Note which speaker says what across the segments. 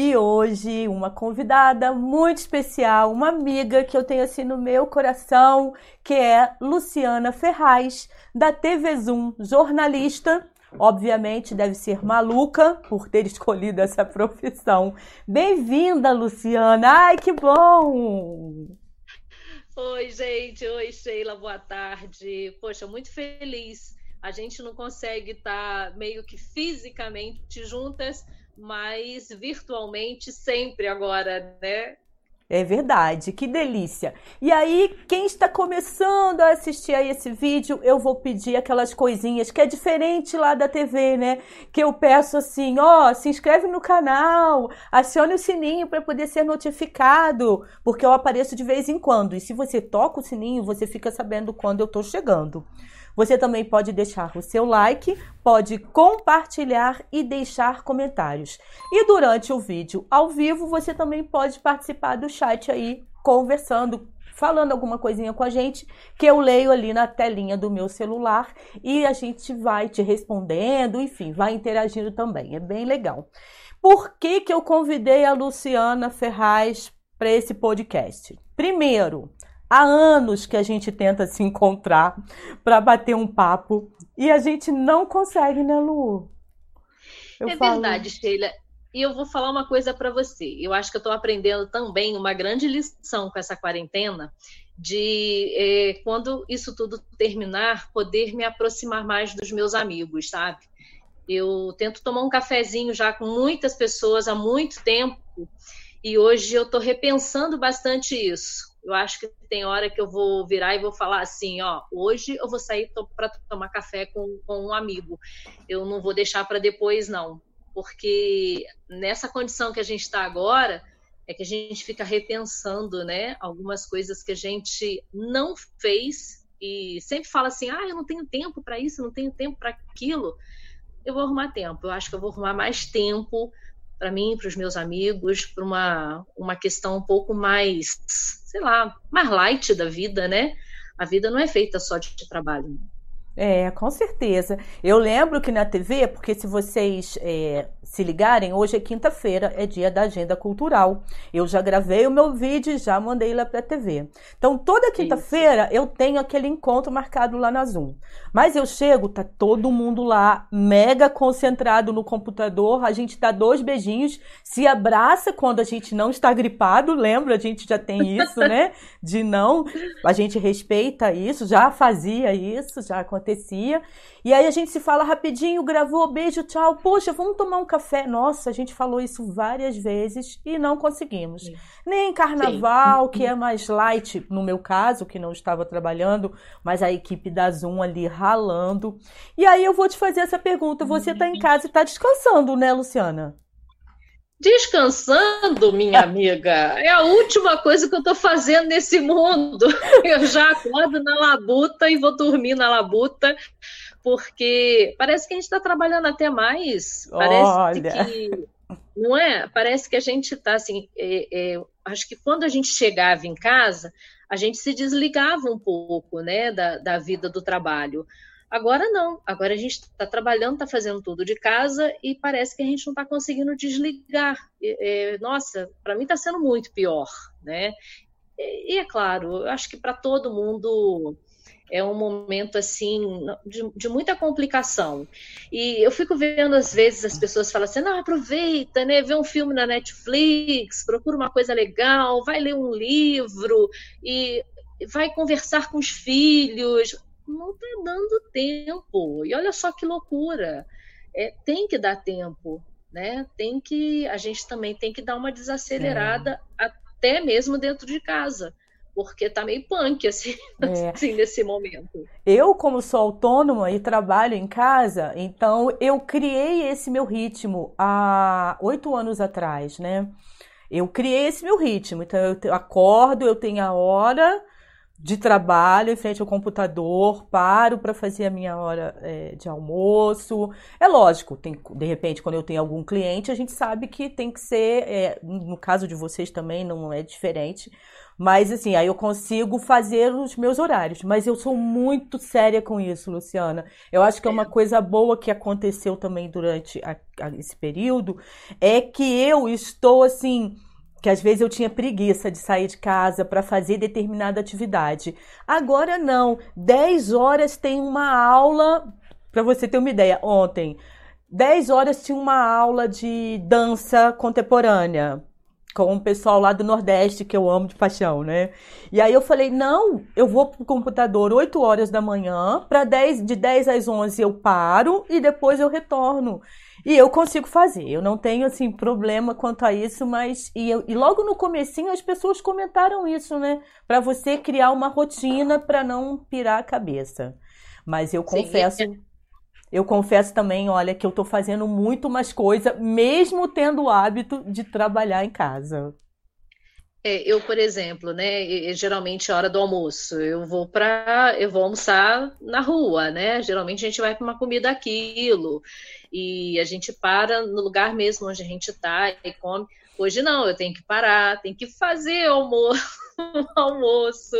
Speaker 1: E hoje, uma convidada muito especial, uma amiga que eu tenho assim no meu coração, que é Luciana Ferraz, da TV Zoom, jornalista. Obviamente deve ser maluca por ter escolhido essa profissão. Bem-vinda, Luciana! Ai, que bom!
Speaker 2: Oi, gente. Oi, Sheila. Boa tarde. Poxa, muito feliz. A gente não consegue estar meio que fisicamente juntas, mas virtualmente sempre agora, né?
Speaker 1: É verdade, que delícia. E aí, quem está começando a assistir a esse vídeo, eu vou pedir aquelas coisinhas que é diferente lá da TV, né? Que eu peço assim, ó, se inscreve no canal, acione o sininho para poder ser notificado, porque eu apareço de vez em quando. E se você toca o sininho, você fica sabendo quando eu estou chegando. Você também pode deixar o seu like, pode compartilhar e deixar comentários. E durante o vídeo ao vivo, você também pode participar do chat aí, conversando, falando alguma coisinha com a gente, que eu leio ali na telinha do meu celular e a gente vai te respondendo, enfim, vai interagindo também. É bem legal. Por que, que eu convidei a Luciana Ferraz para esse podcast? Primeiro, Há anos que a gente tenta se encontrar para bater um papo e a gente não consegue, né, Lu?
Speaker 2: Eu é falo... verdade, Sheila. E eu vou falar uma coisa para você. Eu acho que eu estou aprendendo também uma grande lição com essa quarentena de é, quando isso tudo terminar, poder me aproximar mais dos meus amigos, sabe? Eu tento tomar um cafezinho já com muitas pessoas há muito tempo e hoje eu estou repensando bastante isso. Eu acho que tem hora que eu vou virar e vou falar assim, ó, hoje eu vou sair para tomar café com, com um amigo. Eu não vou deixar para depois, não. Porque nessa condição que a gente está agora, é que a gente fica repensando, né, algumas coisas que a gente não fez e sempre fala assim, ah, eu não tenho tempo para isso, não tenho tempo para aquilo. Eu vou arrumar tempo. Eu acho que eu vou arrumar mais tempo para mim, para os meus amigos, para uma, uma questão um pouco mais, sei lá, mais light da vida, né? A vida não é feita só de trabalho.
Speaker 1: É, com certeza. Eu lembro que na TV, porque se vocês é, se ligarem, hoje é quinta-feira, é dia da agenda cultural. Eu já gravei o meu vídeo e já mandei lá para a TV. Então, toda quinta-feira eu tenho aquele encontro marcado lá na Zoom. Mas eu chego, tá todo mundo lá, mega concentrado no computador, a gente dá dois beijinhos, se abraça quando a gente não está gripado, lembra? A gente já tem isso, né? De não, a gente respeita isso, já fazia isso, já aconteceu acontecia. E aí a gente se fala rapidinho, gravou, beijo, tchau. Poxa, vamos tomar um café. Nossa, a gente falou isso várias vezes e não conseguimos. Sim. Nem carnaval, Sim. que é mais light, no meu caso, que não estava trabalhando, mas a equipe da Zoom ali ralando. E aí eu vou te fazer essa pergunta. Você está em casa e está descansando, né, Luciana?
Speaker 2: Descansando, minha amiga, é a última coisa que eu estou fazendo nesse mundo. Eu já acordo na labuta e vou dormir na labuta, porque parece que a gente está trabalhando até mais. Parece Olha. que. Não é? Parece que a gente está assim. É, é, acho que quando a gente chegava em casa, a gente se desligava um pouco né, da, da vida do trabalho. Agora não, agora a gente está trabalhando, está fazendo tudo de casa e parece que a gente não está conseguindo desligar. E, nossa, para mim está sendo muito pior, né? E, e é claro, eu acho que para todo mundo é um momento assim de, de, muita complicação. E eu fico vendo às vezes as pessoas falam assim: não, aproveita, né? Vê um filme na Netflix, procura uma coisa legal, vai ler um livro e vai conversar com os filhos não está dando tempo. E olha só que loucura. É, tem que dar tempo, né? Tem que a gente também tem que dar uma desacelerada é. até mesmo dentro de casa, porque tá meio punk assim, é. assim nesse momento.
Speaker 1: Eu como sou autônoma e trabalho em casa, então eu criei esse meu ritmo há oito anos atrás, né? Eu criei esse meu ritmo, então eu acordo, eu tenho a hora de trabalho em frente ao computador, paro para fazer a minha hora é, de almoço. É lógico, tem, de repente, quando eu tenho algum cliente, a gente sabe que tem que ser, é, no caso de vocês também não é diferente, mas assim, aí eu consigo fazer os meus horários. Mas eu sou muito séria com isso, Luciana. Eu acho que é uma é. coisa boa que aconteceu também durante a, a, esse período, é que eu estou assim que às vezes eu tinha preguiça de sair de casa para fazer determinada atividade. Agora não, 10 horas tem uma aula, para você ter uma ideia, ontem, 10 horas tinha uma aula de dança contemporânea com o pessoal lá do Nordeste que eu amo de paixão, né? E aí eu falei: "Não, eu vou pro computador 8 horas da manhã, para 10 de 10 às 11 eu paro e depois eu retorno". E eu consigo fazer, eu não tenho assim problema quanto a isso, mas e, eu, e logo no comecinho as pessoas comentaram isso, né? Para você criar uma rotina para não pirar a cabeça. Mas eu Sim, confesso, é... eu confesso também, olha, que eu estou fazendo muito mais coisa, mesmo tendo o hábito de trabalhar em casa.
Speaker 2: É, eu, por exemplo, né, geralmente é hora do almoço, eu vou para, eu vou almoçar na rua, né? Geralmente a gente vai para uma comida aquilo e a gente para no lugar mesmo onde a gente está e come. Hoje não, eu tenho que parar, tenho que fazer almoço, almoço.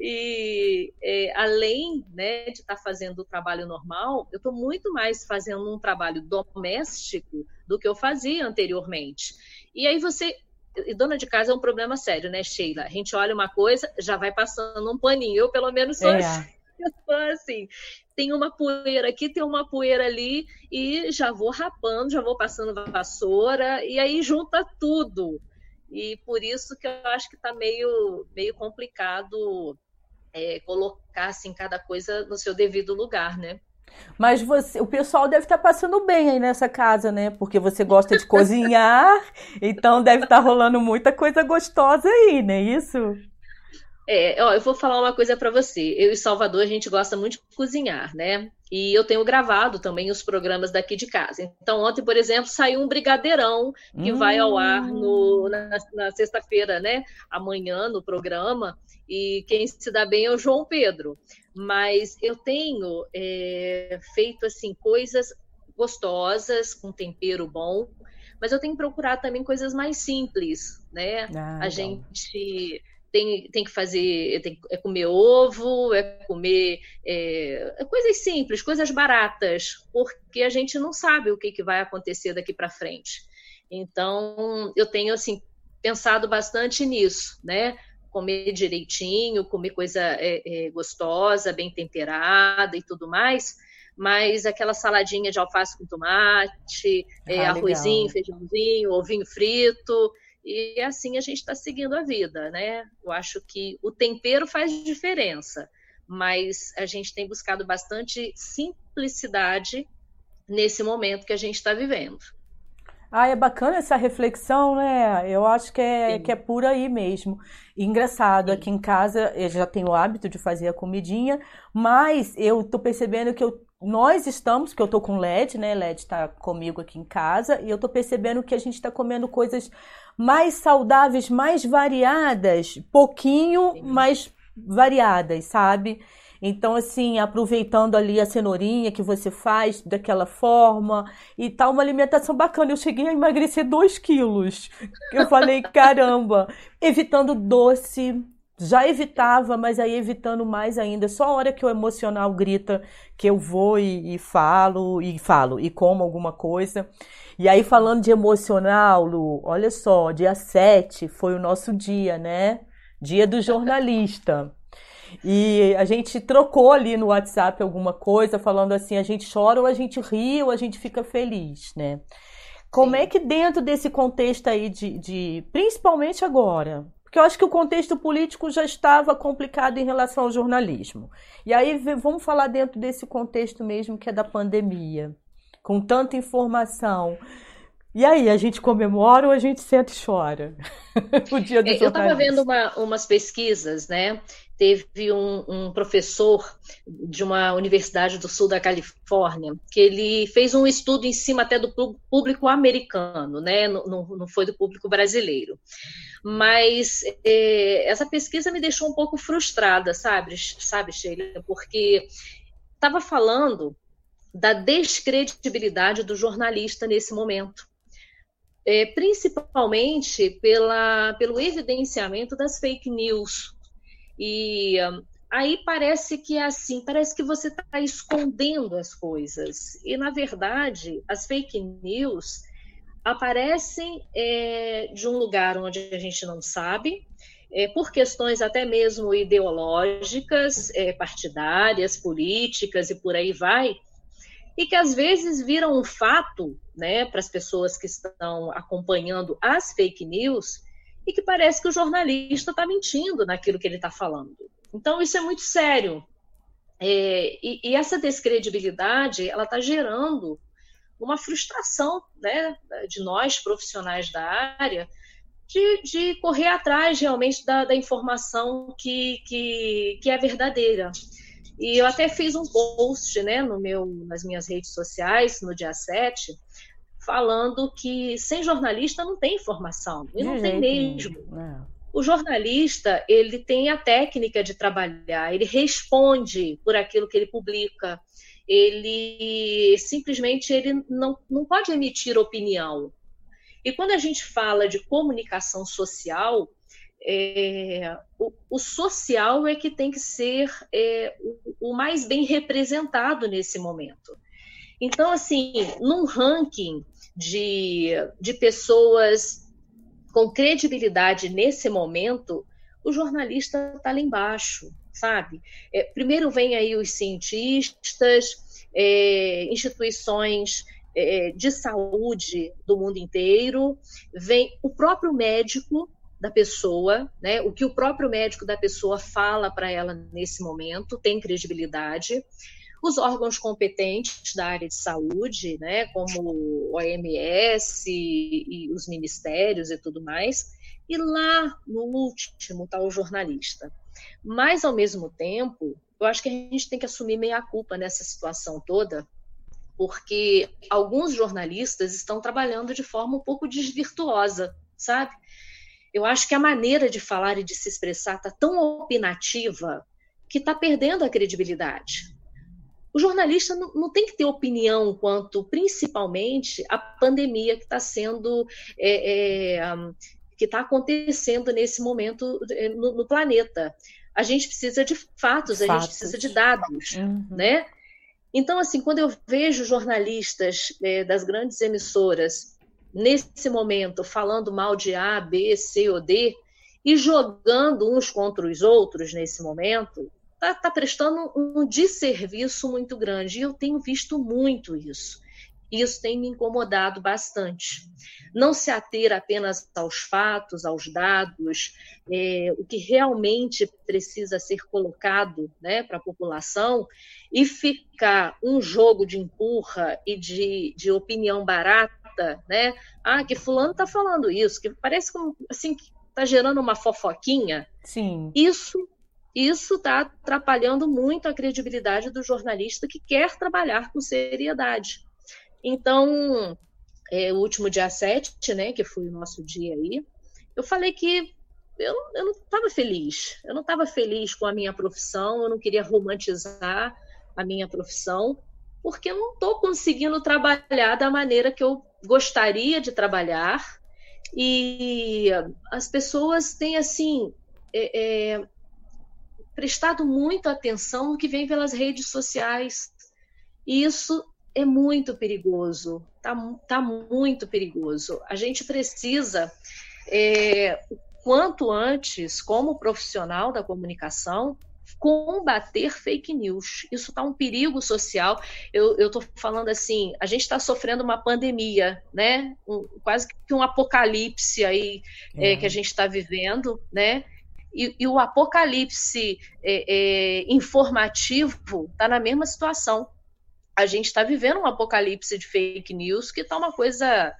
Speaker 2: E é, além né, de estar tá fazendo o trabalho normal, eu estou muito mais fazendo um trabalho doméstico do que eu fazia anteriormente. E aí você e dona de casa é um problema sério, né, Sheila? A gente olha uma coisa, já vai passando um paninho. Eu, pelo menos, sou, é. assim, assim. Tem uma poeira aqui, tem uma poeira ali, e já vou rapando, já vou passando vassoura, e aí junta tudo. E por isso que eu acho que está meio, meio complicado é, colocar assim, cada coisa no seu devido lugar, né?
Speaker 1: Mas você, o pessoal deve estar tá passando bem aí nessa casa, né? Porque você gosta de cozinhar, então deve estar tá rolando muita coisa gostosa aí, não é isso?
Speaker 2: É, ó, eu vou falar uma coisa para você. Eu e Salvador, a gente gosta muito de cozinhar, né? E eu tenho gravado também os programas daqui de casa. Então, ontem, por exemplo, saiu um brigadeirão que hum. vai ao ar no, na, na sexta-feira, né? Amanhã no programa. E quem se dá bem é o João Pedro mas eu tenho é, feito assim coisas gostosas com tempero bom, mas eu tenho procurado também coisas mais simples, né? Ah, a gente tem, tem que fazer, tem, é comer ovo, é comer é, é, coisas simples, coisas baratas, porque a gente não sabe o que, que vai acontecer daqui para frente. Então, eu tenho assim pensado bastante nisso, né? Comer direitinho, comer coisa é, é, gostosa, bem temperada e tudo mais, mas aquela saladinha de alface com tomate, é, ah, arrozinho, legal. feijãozinho, ovinho frito, e assim a gente está seguindo a vida, né? Eu acho que o tempero faz diferença, mas a gente tem buscado bastante simplicidade nesse momento que a gente está vivendo.
Speaker 1: Ah, é bacana essa reflexão, né? Eu acho que é, que é por aí mesmo. engraçado, Sim. aqui em casa eu já tenho o hábito de fazer a comidinha, mas eu tô percebendo que eu, nós estamos, que eu tô com LED, né? LED tá comigo aqui em casa, e eu tô percebendo que a gente tá comendo coisas mais saudáveis, mais variadas, pouquinho, Sim. mais variadas, sabe? Então, assim, aproveitando ali a cenourinha que você faz daquela forma e tal, uma alimentação bacana. Eu cheguei a emagrecer 2 quilos. Eu falei, caramba, evitando doce. Já evitava, mas aí evitando mais ainda. Só a hora que o emocional grita que eu vou e, e falo, e falo, e como alguma coisa. E aí, falando de emocional, Lu, olha só, dia 7 foi o nosso dia, né? Dia do jornalista. E a gente trocou ali no WhatsApp alguma coisa, falando assim: a gente chora ou a gente ri ou a gente fica feliz, né? Como Sim. é que dentro desse contexto aí de, de. Principalmente agora, porque eu acho que o contexto político já estava complicado em relação ao jornalismo. E aí vamos falar dentro desse contexto mesmo que é da pandemia, com tanta informação. E aí, a gente comemora ou a gente senta e chora?
Speaker 2: o dia do é, Eu estava vendo uma, umas pesquisas, né? Teve um, um, professor de uma universidade do sul da Califórnia que ele fez um estudo em cima até do público americano, né? Não, não foi do público brasileiro. Mas é, essa pesquisa me deixou um pouco frustrada, sabe, sabe, Sheila? Porque estava falando da descredibilidade do jornalista nesse momento. É, principalmente pela, pelo evidenciamento das fake news. E aí parece que é assim, parece que você está escondendo as coisas. E, na verdade, as fake news aparecem é, de um lugar onde a gente não sabe, é, por questões até mesmo ideológicas, é, partidárias, políticas e por aí vai, e que às vezes viram um fato né, para as pessoas que estão acompanhando as fake news e que parece que o jornalista está mentindo naquilo que ele está falando. Então, isso é muito sério. É, e, e, essa descredibilidade ela está gerando uma frustração né, de nós, profissionais da área, de, de correr atrás realmente da, da informação que, que, que, é verdadeira. E eu até fiz um post né, no meu, nas minhas redes sociais, no dia 7, falando que sem jornalista não tem informação, e não tem mesmo. É. O jornalista, ele tem a técnica de trabalhar, ele responde por aquilo que ele publica, ele simplesmente ele não, não pode emitir opinião. E quando a gente fala de comunicação social, é, o, o, social é que tem que ser é, o, o, mais bem representado nesse momento. Então, assim, num ranking de, de pessoas com credibilidade nesse momento, o jornalista está lá embaixo sabe? É, primeiro vem aí os cientistas, é, instituições é, de saúde do mundo inteiro, vem o próprio médico da pessoa, né? O que o próprio médico da pessoa fala para ela nesse momento tem credibilidade. Os órgãos competentes da área de saúde, né, como o OMS e, e os ministérios e tudo mais, e lá no último está o jornalista. Mas, ao mesmo tempo, eu acho que a gente tem que assumir meia culpa nessa situação toda, porque alguns jornalistas estão trabalhando de forma um pouco desvirtuosa, sabe? Eu acho que a maneira de falar e de se expressar está tão opinativa que está perdendo a credibilidade. O jornalista não, não, tem que ter opinião quanto, principalmente, a pandemia que está sendo é, é, que está acontecendo nesse momento eh, no, no, planeta. A gente precisa de fatos, fatos. a gente precisa de dados, uhum. né? Então, assim, quando eu vejo jornalistas é, das grandes emissoras nesse momento falando mal de A, B, C ou D e jogando uns contra os outros nesse momento, está tá prestando um desserviço muito grande. E eu tenho visto muito isso. E isso tem me incomodado bastante. Não se ater apenas aos fatos, aos dados, é, o que realmente precisa ser colocado né, para a população e ficar um jogo de empurra e de, de opinião barata, né? Ah, que fulano está falando isso, que parece como, assim, que está gerando uma fofoquinha.
Speaker 1: Sim.
Speaker 2: Isso isso está atrapalhando muito a credibilidade do jornalista que quer trabalhar com seriedade. Então, é, o último dia 7, né, que foi o nosso dia aí, eu falei que eu, eu não estava feliz. Eu não estava feliz com a minha profissão, eu não queria romantizar a minha profissão, porque eu não estou conseguindo trabalhar da maneira que eu gostaria de trabalhar. E as pessoas têm, assim, é, é, prestado muita atenção no que vem pelas redes sociais. E isso é muito perigoso, tá, tá muito perigoso. A gente precisa, é, quanto antes, como profissional da comunicação, combater fake news. Isso está um perigo social. Eu estou falando assim, a gente está sofrendo uma pandemia, né? Um, quase que um apocalipse aí é. É, que a gente está vivendo, né? E, e o apocalipse é, é informativo está na mesma situação a gente está vivendo um apocalipse de fake news que está uma coisa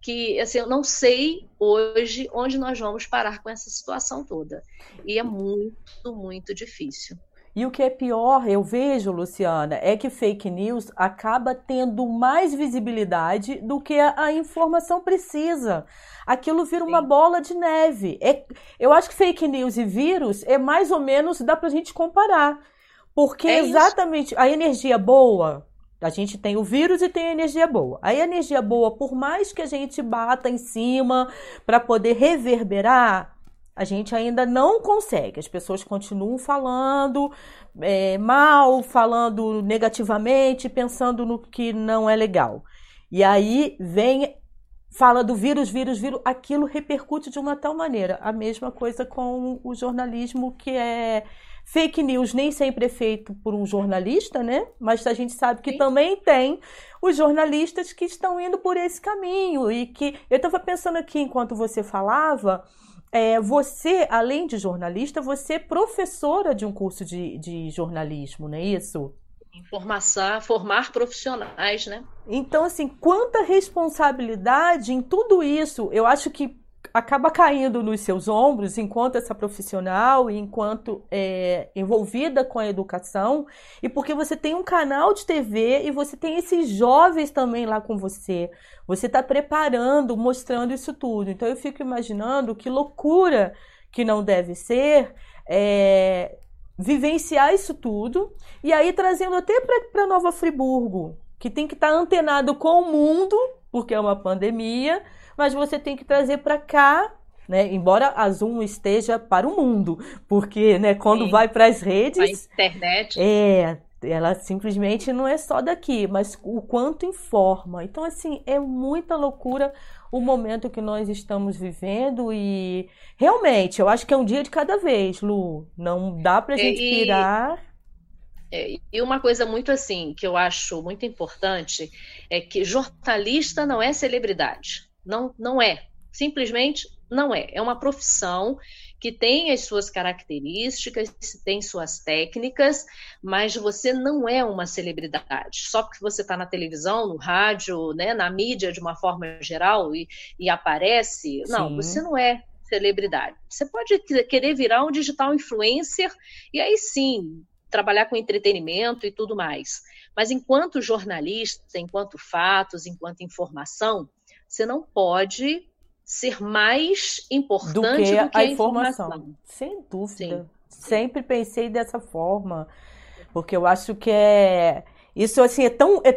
Speaker 2: que assim, eu não sei hoje onde nós vamos parar com essa situação toda. E é muito, muito difícil.
Speaker 1: E o que é pior, eu vejo, Luciana, é que fake news acaba tendo mais visibilidade do que a, informação precisa. Aquilo vira Sim. uma bola de neve. É, eu acho que fake news e vírus é mais ou menos, dá pra gente comparar. Porque é exatamente a energia boa, a gente tem o vírus e tem a energia boa. A energia boa, por mais que a gente bata em cima para poder reverberar, a gente ainda não consegue. As pessoas continuam falando é, mal, falando negativamente, pensando no que não é legal. E aí vem, fala do vírus, vírus, vírus, aquilo repercute de uma tal maneira. A mesma coisa com o jornalismo que é Fake news nem sempre é feito por um jornalista, né? Mas a gente sabe que Sim. também tem os jornalistas que estão indo por esse caminho e que eu estava pensando aqui enquanto você falava é, você, além de jornalista, você é professora de um curso de, de jornalismo, não é isso?
Speaker 2: Informação, formar profissionais, né?
Speaker 1: Então, assim, quanta responsabilidade em tudo isso. Eu acho que acaba caindo nos seus ombros enquanto essa profissional enquanto é, envolvida com a educação e porque você tem um canal de TV e você tem esses jovens também lá com você. Você está preparando mostrando isso tudo. Então eu fico imaginando que loucura que não deve ser é, vivenciar isso tudo e aí trazendo até para Nova Friburgo que tem que estar tá antenado com o mundo porque é uma pandemia mas você tem que trazer para cá né? Embora a Zoom esteja para o mundo, porque né, quando Sim. vai para as redes.
Speaker 2: A internet.
Speaker 1: É, ela simplesmente não é só daqui, mas o quanto informa. Então, assim, é muita loucura o momento que nós estamos vivendo e realmente, eu acho que é um dia de cada vez, Lu. Não dá para a gente e, pirar.
Speaker 2: É, e uma coisa muito assim, que eu acho muito importante, é que jornalista não é celebridade. Não, não é. Simplesmente não é. É uma profissão que tem as suas características, tem suas técnicas, mas você não é uma celebridade. Só porque você está na televisão, no rádio, né, na mídia de uma forma geral e, e aparece. Sim. Não, você não é celebridade. Você pode querer virar um digital influencer e aí sim trabalhar com entretenimento e tudo mais. Mas enquanto jornalista, enquanto fatos, enquanto informação, você não pode ser mais importante do que, do que a, informação. informação.
Speaker 1: Sem dúvida. Sim. Sempre pensei dessa forma, porque eu acho que é isso assim é tão é,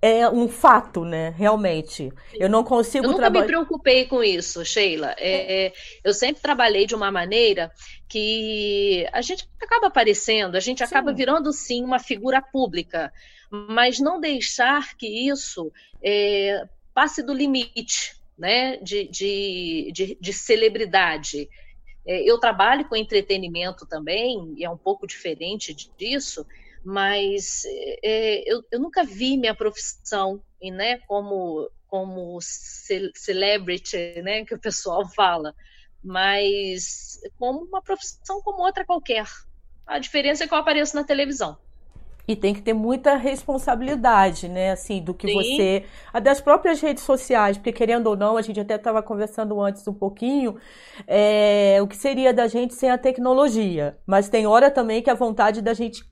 Speaker 1: é, é um fato, né? Realmente, eu não consigo.
Speaker 2: Eu nunca traba... me preocupei com isso, Sheila. É, é, eu sempre trabalhei de uma maneira que a gente acaba aparecendo, a gente sim. acaba virando sim uma figura pública, mas não deixar que isso é, passe do limite né, de, de, de, de celebridade. É, eu trabalho com entretenimento também, e é um pouco diferente disso, mas é, eu, eu, nunca vi minha profissão né, como, como celebrity, né, que o pessoal fala, mas como uma profissão como outra qualquer. A diferença é que eu apareço na televisão.
Speaker 1: E tem que ter muita responsabilidade, né? Assim, do que Sim. você. Das próprias redes sociais, porque querendo ou não, a gente até estava conversando antes um pouquinho, é, o que seria da gente sem a tecnologia. Mas tem hora também que a vontade da gente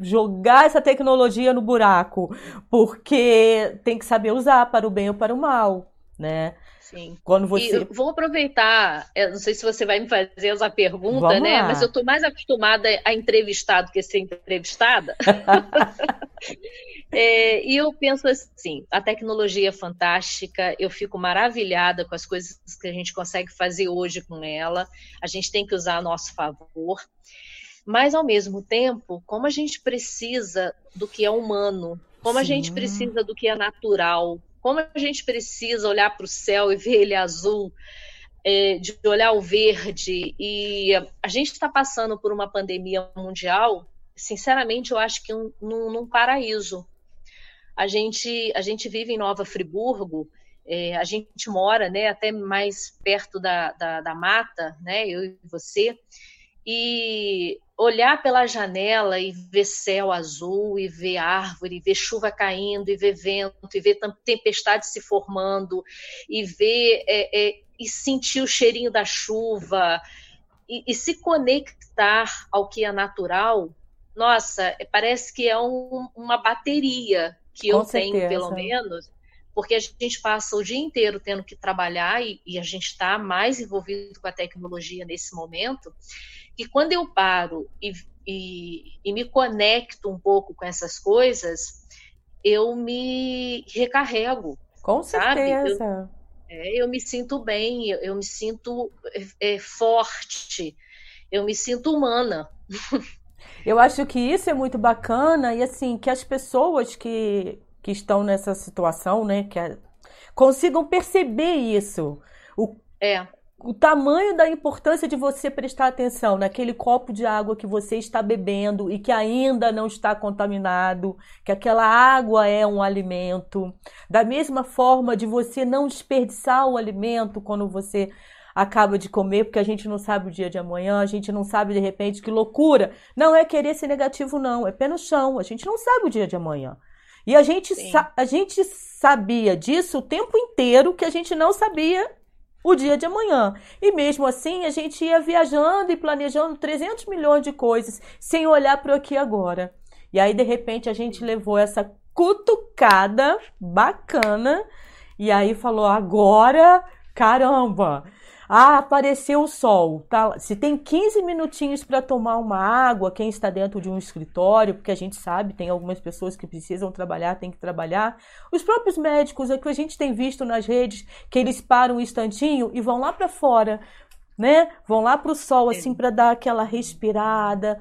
Speaker 1: jogar essa tecnologia no buraco, porque tem que saber usar para o bem ou para o mal, né?
Speaker 2: Sim. Quando você. E vou aproveitar, não sei se você vai me fazer essa pergunta, Vamos né? Lá. Mas eu estou mais acostumada a entrevistar do que ser entrevistada. é, e eu penso assim: a tecnologia é fantástica, eu fico maravilhada com as coisas que a gente consegue fazer hoje com ela. A gente tem que usar a nosso favor. Mas, ao mesmo tempo, como a gente precisa do que é humano, como Sim. a gente precisa do que é natural, como a gente precisa olhar para o céu e ver ele azul, é, de olhar o verde, e a gente está passando por uma pandemia mundial, sinceramente, eu acho que um, num, num paraíso. A gente, a gente vive em Nova Friburgo, é, a gente mora né, até mais perto da, da, da mata, né, eu e você, e olhar pela janela e ver céu azul, e ver árvore, e ver chuva caindo, e ver vento, e ver tempestade se formando, e ver é, é, e sentir o cheirinho da chuva, e, e, se conectar ao que é natural, nossa, parece que é um, uma bateria que Com eu certeza. tenho, pelo menos, porque a gente passa o dia inteiro tendo que trabalhar e, e a gente está mais envolvido com a tecnologia nesse momento, que quando eu paro e, e, e me conecto um pouco com essas coisas, eu me recarrego.
Speaker 1: Com certeza.
Speaker 2: Eu, é, eu me sinto bem, eu, eu me sinto é, é forte, eu me sinto humana.
Speaker 1: Eu acho que isso é muito bacana e assim que as pessoas que, que estão nessa situação, né, que consigam perceber isso. O,
Speaker 2: é
Speaker 1: o tamanho da importância de você prestar atenção naquele copo de água que você está bebendo e que ainda não está contaminado, que aquela água é um alimento. Da mesma forma de você não desperdiçar o alimento quando você acaba de comer, porque a gente não sabe o dia de amanhã, a gente não sabe de repente que loucura. Não é querer ser negativo, não, é pé no chão. A gente não sabe o dia de amanhã. E a gente, a gente sabia disso o tempo inteiro que a gente não sabia o dia de amanhã. E mesmo assim, a gente ia viajando e planejando 300 milhões de coisas sem olhar para o aqui agora. E aí, de repente, a gente levou essa cutucada bacana e aí falou: agora, caramba, ah, apareceu o sol. Tá? Se tem 15 minutinhos para tomar uma água, quem está dentro de um escritório, porque a gente sabe, tem algumas pessoas que precisam trabalhar, tem que trabalhar. Os próprios médicos, é que a gente tem visto nas redes, que eles param um instantinho e vão lá para fora, né? Vão lá para o sol, assim, para dar aquela respirada.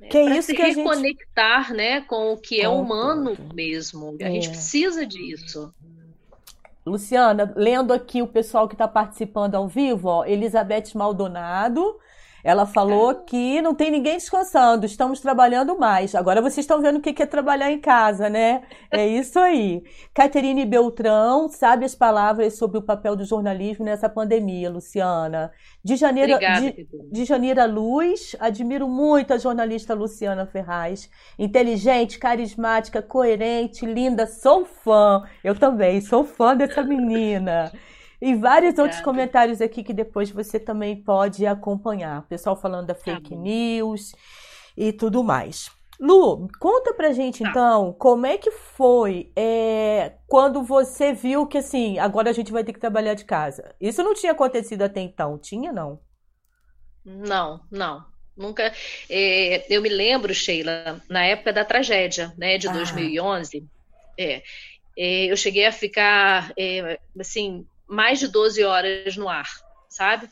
Speaker 2: É, que é isso se que reconectar, gente... né, com o que é humano mesmo. A é. gente precisa disso.
Speaker 1: Luciana, lendo aqui o pessoal que está participando ao vivo, ó, Elizabeth Maldonado, ela falou que não tem ninguém descansando, estamos trabalhando mais. Agora vocês estão vendo o que é trabalhar em casa, né? É isso aí. Caterine Beltrão, sabe as palavras sobre o papel do jornalismo nessa pandemia, Luciana. De Janeiro, Obrigada, de, de Janeiro Luz, admiro muito a jornalista Luciana Ferraz. Inteligente, carismática, coerente, linda, sou fã. Eu também sou fã dessa menina. E vários Obrigada. outros comentários aqui que depois você também pode acompanhar. Pessoal falando da tá fake tá news e tudo mais. Lu, conta pra gente tá. então como é que foi é, quando você viu que assim, agora a gente vai ter que trabalhar de casa. Isso não tinha acontecido até então, tinha não?
Speaker 2: Não, não. Nunca. É, eu me lembro, Sheila, na época da tragédia, né, de ah. 2011, é, é, eu cheguei a ficar, é, assim, mais de 12 horas no ar, sabe?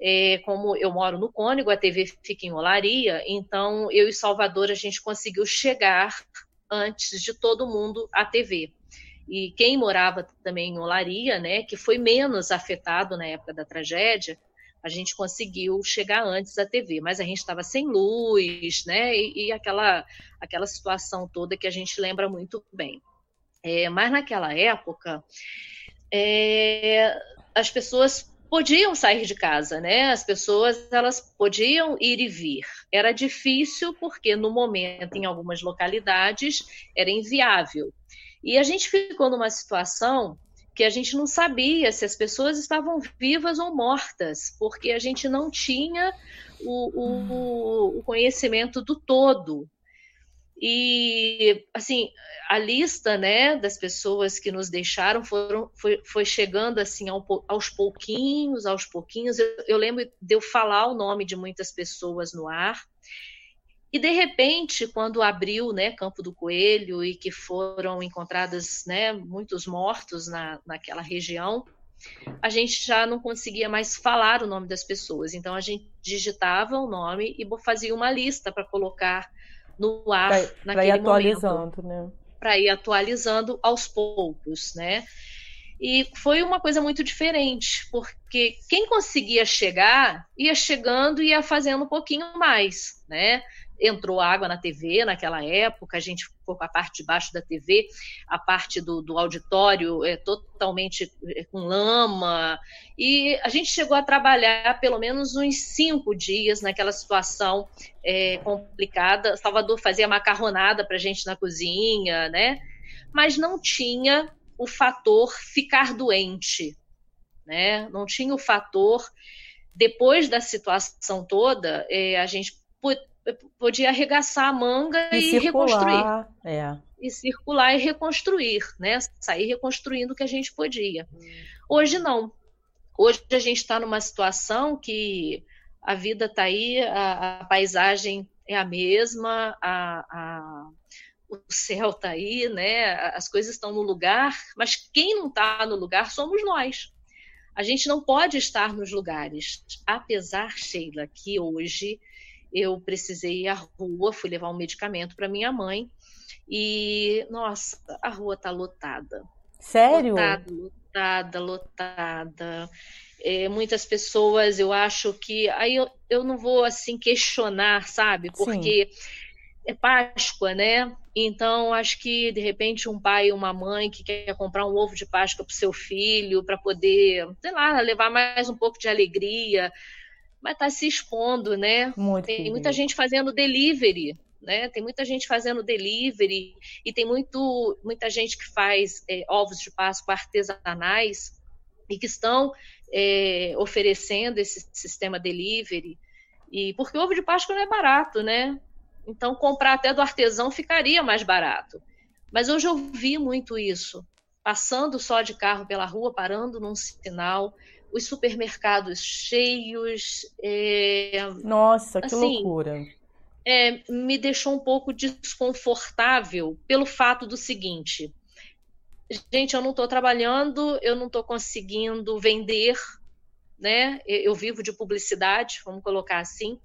Speaker 2: É, como eu moro no Cônigo, a TV fica em Olaria, então eu e Salvador a gente conseguiu chegar antes de todo mundo à TV. E quem morava também em Olaria, né, que foi menos afetado na época da tragédia, a gente conseguiu chegar antes da TV, mas a gente estava sem luz, né, e, e, aquela, aquela situação toda que a gente lembra muito bem. É, mas naquela época, é, as pessoas podiam sair de casa, né? As pessoas elas podiam ir e vir. Era difícil porque no momento em algumas localidades era inviável. E a gente ficou numa situação que a gente não sabia se as pessoas estavam vivas ou mortas, porque a gente não tinha o, o, o conhecimento do todo, e, assim, a lista, né, das pessoas que nos deixaram foram, foi, foi chegando, assim, ao, aos pouquinhos, aos pouquinhos. Eu, eu lembro de eu falar o nome de muitas pessoas no ar. E, de repente, quando abriu, né, Campo do Coelho e que foram encontradas, né, muitos mortos na, naquela região, a gente já não conseguia mais falar o nome das pessoas. Então, a gente digitava o nome e fazia uma lista para colocar no ar pra, naquele pra ir atualizando, momento, né? Para ir atualizando aos poucos, né? E foi uma coisa muito diferente, porque quem conseguia chegar ia chegando e ia fazendo um pouquinho mais, né? Entrou água na TV naquela época, a gente ficou com a parte de baixo da TV, a parte do, do auditório é totalmente é, com lama, e a gente chegou a trabalhar pelo menos uns cinco dias naquela situação é, complicada. Salvador fazia macarronada para a gente na cozinha, né? Mas não tinha o fator ficar doente, né? Não tinha o fator depois da situação toda, é, a gente podia arregaçar a manga
Speaker 1: e,
Speaker 2: e reconstruir.
Speaker 1: É.
Speaker 2: E circular e reconstruir, né? Sair reconstruindo o que a gente podia. Hoje não. Hoje a gente está numa situação que a vida está aí, a, a, paisagem é a mesma, a, a, o céu está aí, né? As coisas estão no lugar, mas quem não está no lugar somos nós. A gente não pode estar nos lugares. Apesar, Sheila, que hoje eu precisei ir à rua, fui levar um medicamento para minha mãe e, nossa, a rua está lotada.
Speaker 1: Sério?
Speaker 2: Lotada, lotada, lotada. É, muitas pessoas, eu acho que. Aí eu, eu não vou assim questionar, sabe? Porque Sim. é Páscoa, né? Então, acho que de repente um pai e uma mãe que quer comprar um ovo de Páscoa para o seu filho, para poder, sei lá, levar mais um pouco de alegria, mas está se expondo, né?
Speaker 1: Muito
Speaker 2: tem muita gente fazendo delivery, né? Tem muita gente fazendo delivery e tem muito, muita gente que faz é, ovos de Páscoa artesanais e que estão é, oferecendo esse sistema delivery. E porque o ovo de Páscoa não é barato, né? Então comprar até do artesão ficaria mais barato. Mas hoje eu vi muito isso, passando só de carro pela rua, parando num sinal, os supermercados cheios. É...
Speaker 1: Nossa, que assim, loucura!
Speaker 2: É, me deixou um pouco desconfortável pelo fato do seguinte: gente, eu não estou trabalhando, eu não estou conseguindo vender, né? Eu vivo de publicidade, vamos colocar assim.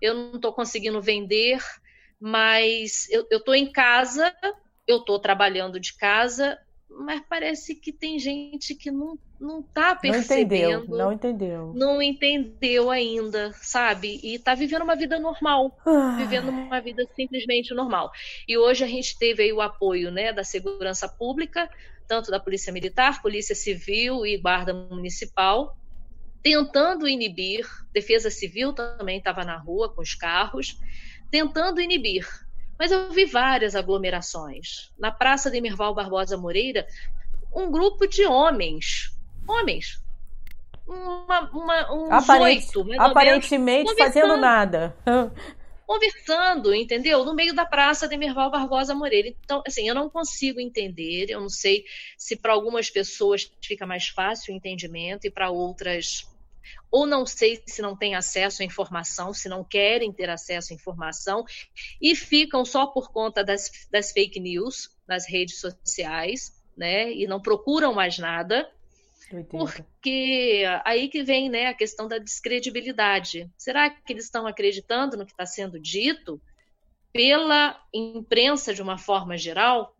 Speaker 2: Eu não estou conseguindo vender, mas eu estou em casa, eu estou trabalhando de casa, mas parece que tem gente que não não está percebendo,
Speaker 1: não entendeu, não entendeu,
Speaker 2: não entendeu ainda, sabe? E está vivendo uma vida normal, ah. vivendo uma vida simplesmente normal. E hoje a gente teve aí o apoio, né, da segurança pública, tanto da polícia militar, polícia civil e guarda municipal, tentando inibir. Defesa civil também estava na rua com os carros, tentando inibir mas eu vi várias aglomerações. Na Praça de Mirval Barbosa Moreira, um grupo de homens, homens, uma, uma, um
Speaker 1: Aparente, aparentemente fazendo nada.
Speaker 2: conversando, entendeu? No meio da praça de Mirval Barbosa Moreira. Então, assim, eu não consigo entender, eu não sei se para algumas pessoas fica mais fácil o entendimento e para outras ou não sei se não têm acesso à informação, se não querem ter acesso à informação, e ficam só por conta das, das fake news nas redes sociais, né? E não procuram mais nada. Porque aí que vem né, a questão da descredibilidade. Será que eles estão acreditando no que está sendo dito pela imprensa de uma forma geral?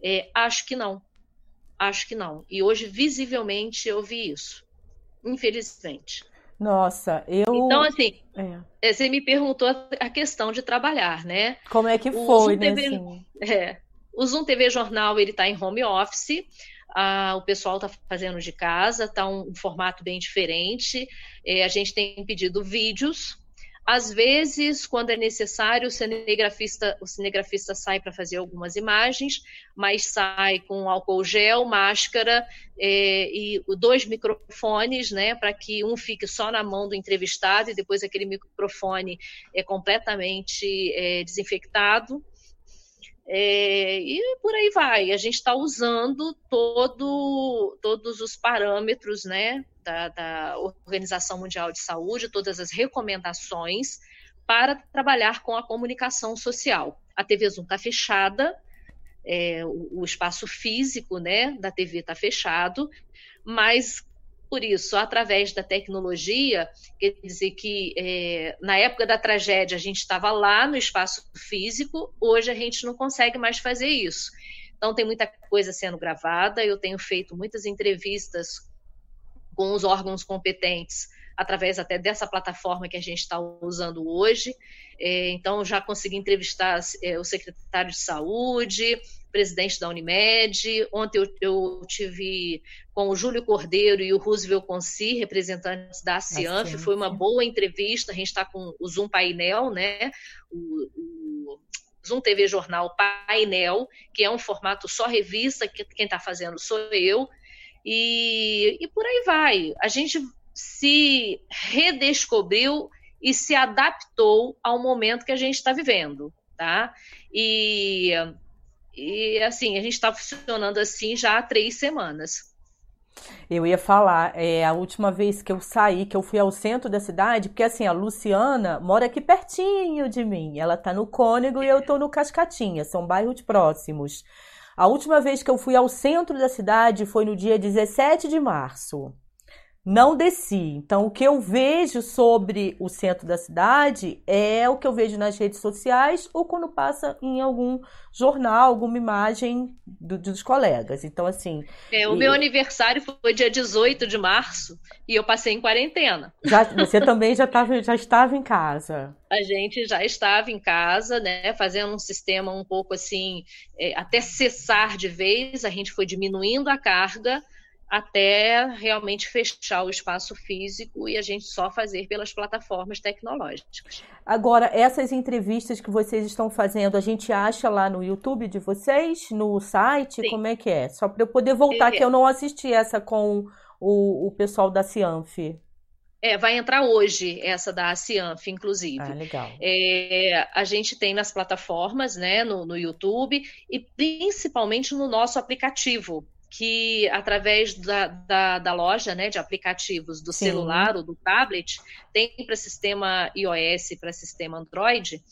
Speaker 2: É, acho que não. Acho que não. E hoje, visivelmente, eu vi isso infelizmente.
Speaker 1: Nossa, eu.
Speaker 2: Então, assim, é. é. você me perguntou a questão de trabalhar, né?
Speaker 1: Como é que foi, né?
Speaker 2: TV,
Speaker 1: assim?
Speaker 2: é, o Zoom TV Jornal ele está em home office. Ah, o pessoal está fazendo de casa, está um, um, formato bem diferente. É, a gente tem pedido vídeos às vezes, quando é necessário, o cinegrafista, o cinegrafista sai para fazer algumas imagens, mas sai com álcool gel, máscara é, e dois microfones, né, para que um fique só na mão do entrevistado e depois aquele microfone é completamente é, desinfectado. É, e por aí vai. A gente está usando todo, todos os parâmetros né, da, da Organização Mundial de Saúde, todas as recomendações para trabalhar com a comunicação social. A TV Zoom está fechada, é, o, o, espaço físico né, da TV está fechado, mas por isso, através da tecnologia, quer dizer que é, na época da tragédia a gente estava lá no espaço físico, hoje a gente não consegue mais fazer isso. Então, tem muita coisa sendo gravada, eu tenho feito muitas entrevistas com os órgãos competentes, através até dessa plataforma que a gente está usando hoje. É, então, já consegui entrevistar é, o secretário de saúde, presidente da Unimed. Ontem eu, eu tive com o Júlio Cordeiro e o Roosevelt Conci, representantes da Cianf. Foi uma boa entrevista. A gente está com o Zoom Painel, né? O, o Zoom TV Jornal Painel, que é um formato só revista, que quem está fazendo sou eu. E, e por aí vai. A gente se redescobriu e se adaptou ao momento que a gente está vivendo, tá? E, e assim, a gente está funcionando assim já há três semanas.
Speaker 1: Eu ia falar, é a última vez que eu saí, que eu fui ao centro da cidade, porque assim, a Luciana mora aqui pertinho de mim. Ela tá no Cônego e eu tô no Cascatinha, são bairros próximos. A última vez que eu fui ao centro da cidade foi no dia 17 de março não desci. Então, o que eu vejo sobre o centro da cidade é o que eu vejo nas redes sociais ou quando passa em algum jornal, alguma imagem do, dos colegas. Então, assim.
Speaker 2: É, o e... meu aniversário foi dia 18 de março e eu passei em quarentena.
Speaker 1: Já, você também já, tava, já estava em casa.
Speaker 2: A gente já estava em casa, né, fazendo um sistema um pouco assim, é, até cessar de vez, a gente foi diminuindo a carga até realmente fechar o espaço físico e a gente só fazer pelas plataformas tecnológicas.
Speaker 1: Agora, essas entrevistas que vocês estão fazendo, a gente acha lá no YouTube de vocês, no site? Sim. Como é que é? Só para eu poder voltar, é. que eu não assisti essa com o, o pessoal da Cianf.
Speaker 2: É, vai entrar hoje essa da Cianf, inclusive.
Speaker 1: Ah, legal.
Speaker 2: É, a gente tem nas plataformas, né, no, no YouTube e principalmente no nosso aplicativo, que através da, da, da, loja né, de aplicativos do Sim. celular ou do tablet, tem para sistema iOS para sistema Android,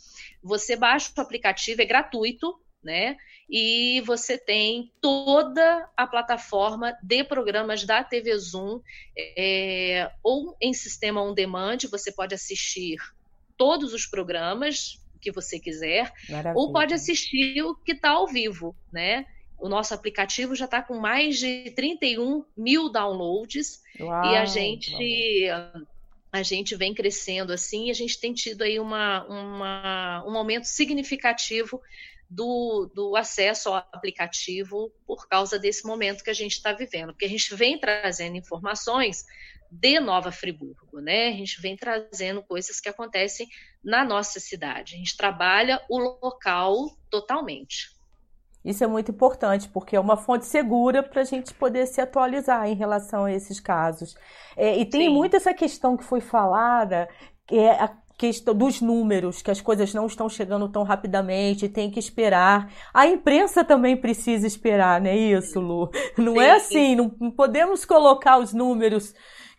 Speaker 2: você baixa o aplicativo, é gratuito, né? E você tem toda a plataforma de programas da TV Zoom, é, ou em sistema on demand, você pode assistir todos os programas que você quiser, Maravilha. ou pode assistir o que está ao vivo, né? O nosso aplicativo já está com mais de 31 mil downloads Uau, e a gente a gente vem crescendo assim, e a gente tem tido aí uma, uma, um aumento significativo do, do acesso ao aplicativo por causa desse momento que a gente está vivendo, porque a gente vem trazendo informações de Nova Friburgo, né? A gente vem trazendo coisas que acontecem na nossa cidade. A gente trabalha o local totalmente.
Speaker 1: Isso é muito importante, porque é uma fonte segura para a gente poder se atualizar em relação a esses casos. É, e tem Sim. muito essa questão que foi falada, que é a questão dos números, que as coisas não estão chegando tão rapidamente, tem que esperar. A imprensa também precisa esperar, não é isso, Lu? Não é Sim. é assim, não, não podemos colocar os números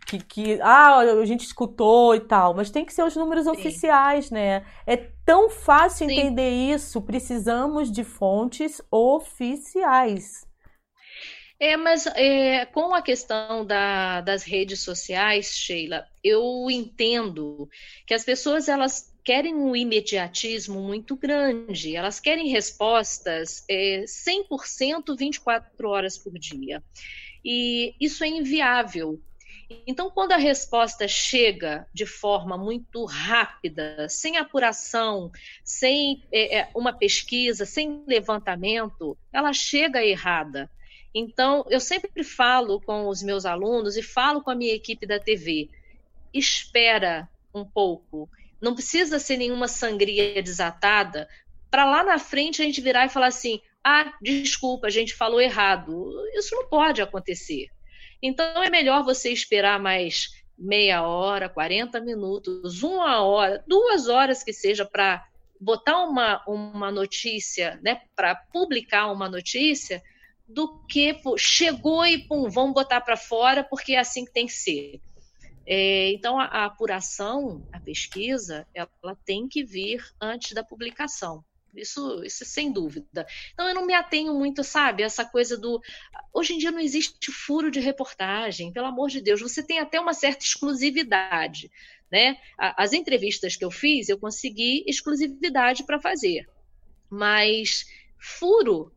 Speaker 1: que, que ah, a gente escutou e tal, mas tem que ser os números Sim. oficiais, né? É tão fácil Sim. entender isso, precisamos de fontes oficiais.
Speaker 2: É, mas é, com a questão da, das redes sociais, Sheila, eu entendo que as pessoas elas querem um imediatismo muito grande, elas querem respostas é, 100% 24 horas por dia. E isso é inviável, então, quando a resposta chega de forma muito rápida, sem apuração, sem é, é, uma pesquisa, sem levantamento, ela chega errada. Então, eu sempre falo com os meus alunos e falo com a minha equipe da TV: espera um pouco. Não precisa ser nenhuma sangria desatada para lá na frente a gente virar e falar assim: ah, desculpa, a gente falou errado. Isso não pode acontecer. Então é melhor você esperar mais meia hora, 40 minutos, uma hora, duas horas que seja para botar uma, uma notícia, né, para publicar uma notícia, do que pô, chegou e pum, vamos botar para fora porque é assim que tem que ser. É, então a, a, apuração, a pesquisa, ela tem que vir antes da publicação. Isso, isso sem dúvida. Então eu não me atenho muito, sabe, essa coisa do. Hoje em dia não existe furo de reportagem, pelo amor de Deus, você tem até uma certa exclusividade. Né? As entrevistas que eu fiz, eu consegui exclusividade para fazer. Mas furo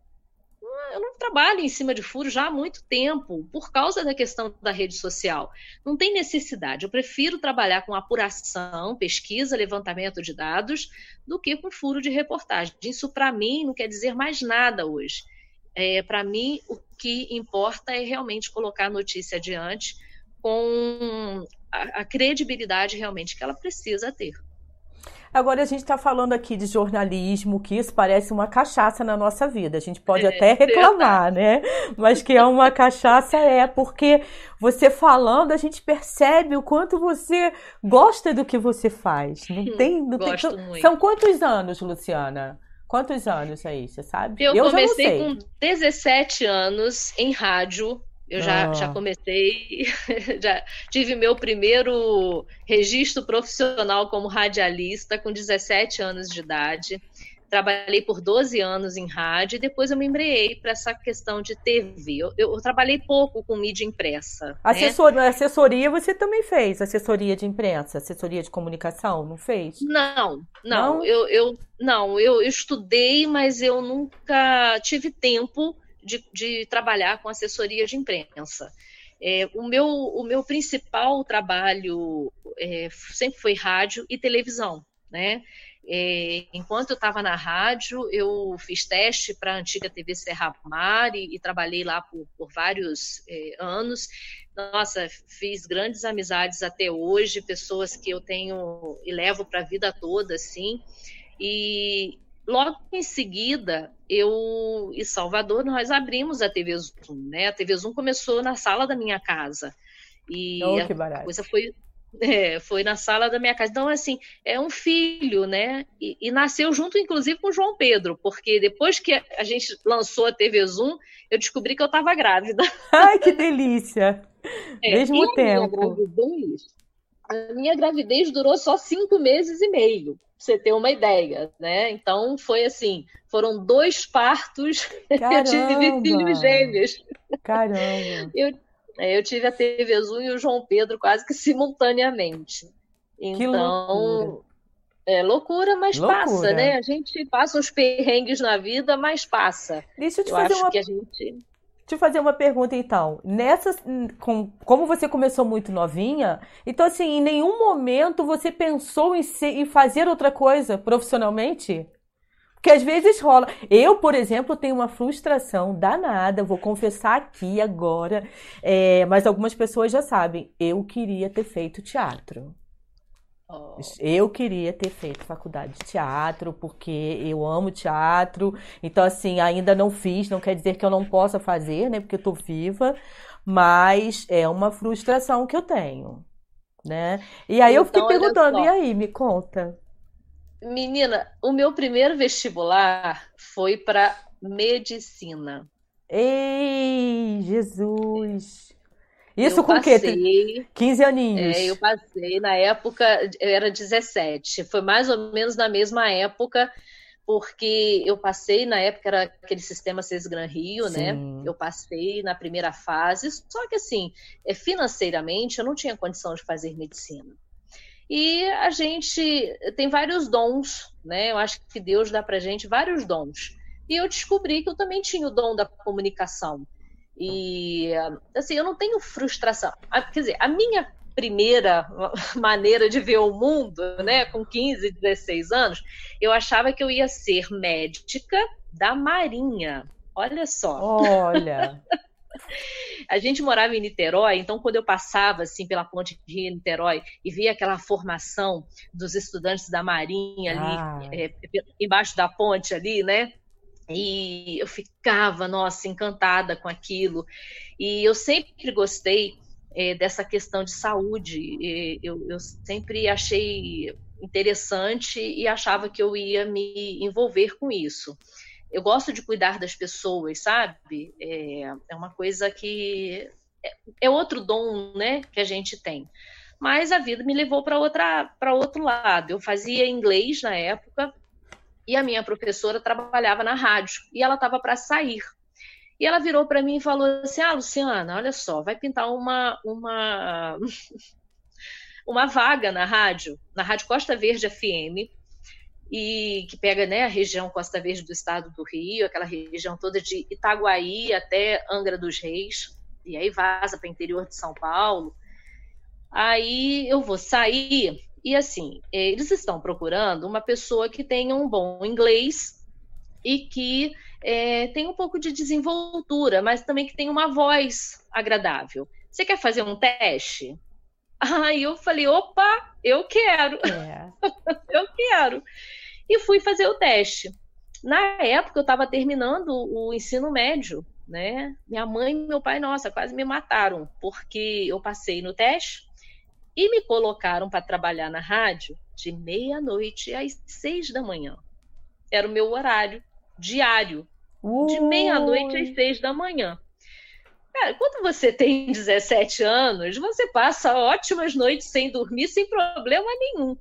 Speaker 2: eu não trabalho em cima de furo já há muito tempo, por causa da questão da rede social. Não tem necessidade. Eu prefiro trabalhar com apuração, pesquisa, levantamento de dados, do que com furo de reportagem. Isso, para mim, não quer dizer mais nada hoje. É, para mim, o que importa é realmente colocar a notícia adiante com a, a credibilidade realmente que ela precisa ter.
Speaker 1: Agora a gente está falando aqui de jornalismo, que isso parece uma cachaça na nossa vida. A gente pode é, até reclamar, né? Mas que é uma cachaça é porque você falando a gente percebe o quanto você gosta do que você faz. Não hum, tem, não
Speaker 2: Gosto
Speaker 1: tem...
Speaker 2: Muito.
Speaker 1: São quantos anos, Luciana? Quantos anos aí, você sabe?
Speaker 2: Eu, eu comecei com 17 anos em rádio eu já, ah. já comecei, já tive meu primeiro registro profissional como radialista com 17 anos de idade. Trabalhei por 12 anos em rádio e depois eu me embreei para essa questão de TV. Eu, eu, eu, trabalhei pouco com mídia impressa.
Speaker 1: Assessor, né? Assessoria você também fez? Assessoria de imprensa, assessoria de comunicação, não fez?
Speaker 2: Não, não. não? Eu, eu, não, eu estudei, mas eu nunca tive tempo de, de trabalhar com assessoria de imprensa. É, o, meu, o meu principal trabalho é, sempre foi rádio e televisão, né? É, enquanto eu estava na rádio, eu fiz teste para a antiga TV Serra Mar e, e trabalhei lá por, por vários é, anos. Nossa, fiz grandes amizades até hoje, pessoas que eu tenho e levo para a vida toda, assim. E, Logo em seguida, eu e Salvador, nós abrimos a TV Zoom, né? A TV Zoom começou na sala da minha casa. E
Speaker 1: oh, que
Speaker 2: a coisa foi, é, foi na sala da minha casa. Então, assim, é um filho, né? E, e, nasceu junto, inclusive, com o João Pedro, porque depois que a gente lançou a TV Zoom, eu descobri que eu estava grávida.
Speaker 1: Ai, que delícia! É, Mesmo tempo.
Speaker 2: A minha gravidez durou só cinco meses e meio, você ter uma ideia, né? Então foi assim, foram dois partos, Caramba. eu tive filhos gêmeos.
Speaker 1: Caramba!
Speaker 2: Eu, é, eu tive a TV Zoom e o João Pedro quase que simultaneamente. Então, é loucura, mas loucura. passa, né? A gente passa os perrengues na vida, mas passa.
Speaker 1: Deixa eu te eu fazer uma... que a gente te fazer uma pergunta então. Nessa, com, como você começou muito novinha, então assim, em nenhum momento você pensou em, ser, em fazer outra coisa profissionalmente? Porque às vezes rola. Eu, por exemplo, tenho uma frustração danada, vou confessar aqui agora, é, mas algumas pessoas já sabem. Eu queria ter feito teatro. Oh. Eu queria ter feito faculdade de teatro, porque eu amo teatro. Então, assim, ainda não fiz, não quer dizer que eu não possa fazer, né? Porque eu tô viva, mas é uma frustração que eu tenho, né? E aí então, eu fiquei então, perguntando, e aí, me conta.
Speaker 2: Menina, o meu primeiro vestibular foi para medicina.
Speaker 1: Ei, Jesus! Isso eu com o quê? 15 aninhos.
Speaker 2: É, eu passei, na época, eu era 17. Foi mais ou menos na mesma época, porque eu passei, na época era aquele sistema CES Gran Rio, né? Sim. né? Eu passei na primeira fase, só que assim, é, financeiramente eu não tinha condição de fazer medicina. E a gente tem vários dons, né? Eu acho que Deus dá pra gente vários dons. E eu descobri que eu também tinha o dom da comunicação. E, assim, eu não tenho frustração. Quer dizer, a minha primeira maneira de ver o mundo, né, com 15, 16 anos, eu achava que eu ia ser médica da Marinha. Olha só.
Speaker 1: Olha.
Speaker 2: A gente morava em Niterói, então quando eu passava assim pela ponte de Rio Niterói e via aquela formação dos estudantes da Marinha ali é, embaixo da ponte ali, né? E eu ficava, nossa, encantada com aquilo. E eu sempre gostei é, dessa questão de saúde. Eu, eu, sempre achei interessante e achava que eu ia me envolver com isso. Eu gosto de cuidar das pessoas, sabe? É, é uma coisa que é, é outro dom, né, que a gente tem. Mas a vida me levou para outra para outro lado. Eu fazia inglês na época e a minha professora trabalhava na rádio e ela estava para sair. E ela virou para mim e falou assim: "Ah, Luciana, olha só, vai pintar uma uma uma vaga na rádio, na Rádio Costa Verde FM, e que pega né, a região Costa Verde do estado do Rio, aquela região toda de Itaguaí até Angra dos Reis, e aí vaza para o interior de São Paulo. Aí eu vou sair e assim, eles estão procurando uma pessoa que tenha um bom inglês e que é, tenha um pouco de desenvoltura, mas também que tenha uma voz agradável. Você quer fazer um teste? Aí eu falei, opa, eu quero. É. eu quero. E fui fazer o teste. Na época eu estava terminando o ensino médio, né? Minha mãe e meu pai, nossa, quase me mataram, porque eu passei no teste e me colocaram para trabalhar na rádio de meia-noite às seis da manhã. Era o meu horário diário, de meia-noite às seis da manhã. Cara, quando você tem 17 anos, você passa ótimas noites sem dormir, sem problema nenhum.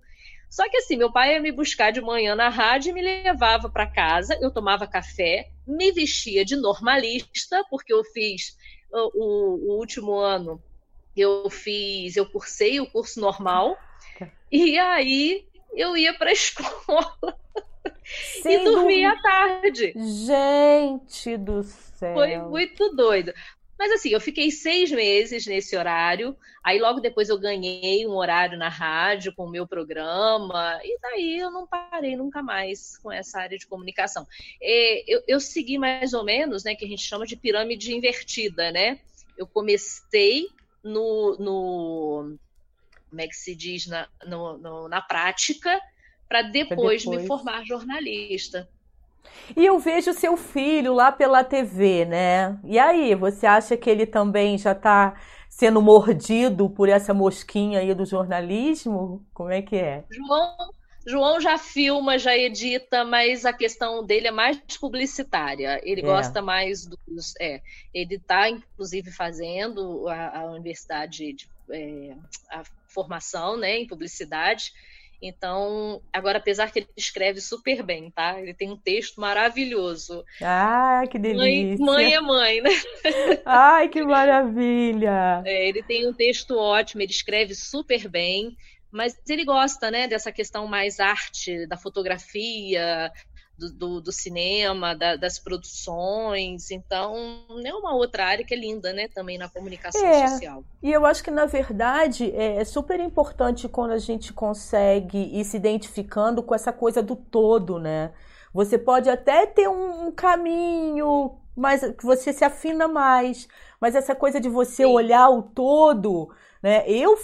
Speaker 2: Só que assim, meu pai ia me buscar de manhã na rádio e me levava para casa, eu tomava café, me vestia de normalista, porque eu fiz o, o, o último ano, eu fiz, eu cursei o curso normal, e aí eu ia para a escola e dormia à tarde.
Speaker 1: Gente do céu.
Speaker 2: Foi muito doido. Mas assim, eu fiquei seis meses nesse horário, aí logo depois eu ganhei um horário na rádio com o meu programa, e daí eu não parei nunca mais com essa área de comunicação. É, eu, eu segui mais ou menos, né, que a gente chama de pirâmide invertida, né? Eu comecei no, no como é que se diz, na, no, no, na prática, para depois, depois me formar jornalista.
Speaker 1: E eu vejo seu filho lá pela TV, né? E aí, você acha que ele também já está sendo mordido por essa mosquinha aí do jornalismo? Como é que é?
Speaker 2: João, João já filma, já edita, mas a questão dele é mais publicitária. Ele é. gosta mais dos. É, ele está, inclusive, fazendo a, a universidade, de, é, a formação né, em publicidade. Então, agora, apesar que ele escreve super bem, tá? Ele tem um texto maravilhoso.
Speaker 1: Ah, que delícia!
Speaker 2: Mãe, mãe é mãe, né?
Speaker 1: Ai, que maravilha!
Speaker 2: É, ele tem um texto ótimo, ele escreve super bem, mas ele gosta, né, dessa questão mais arte, da fotografia, do, do, do cinema, da, das produções. Então, é uma outra área que é linda, né? Também na comunicação é, social.
Speaker 1: E eu acho que, na verdade, é, é super importante quando a gente consegue ir se identificando com essa coisa do todo, né? Você pode até ter um, um caminho, mas que você se afina mais. Mas essa coisa de você Sim. olhar o todo, né? Eu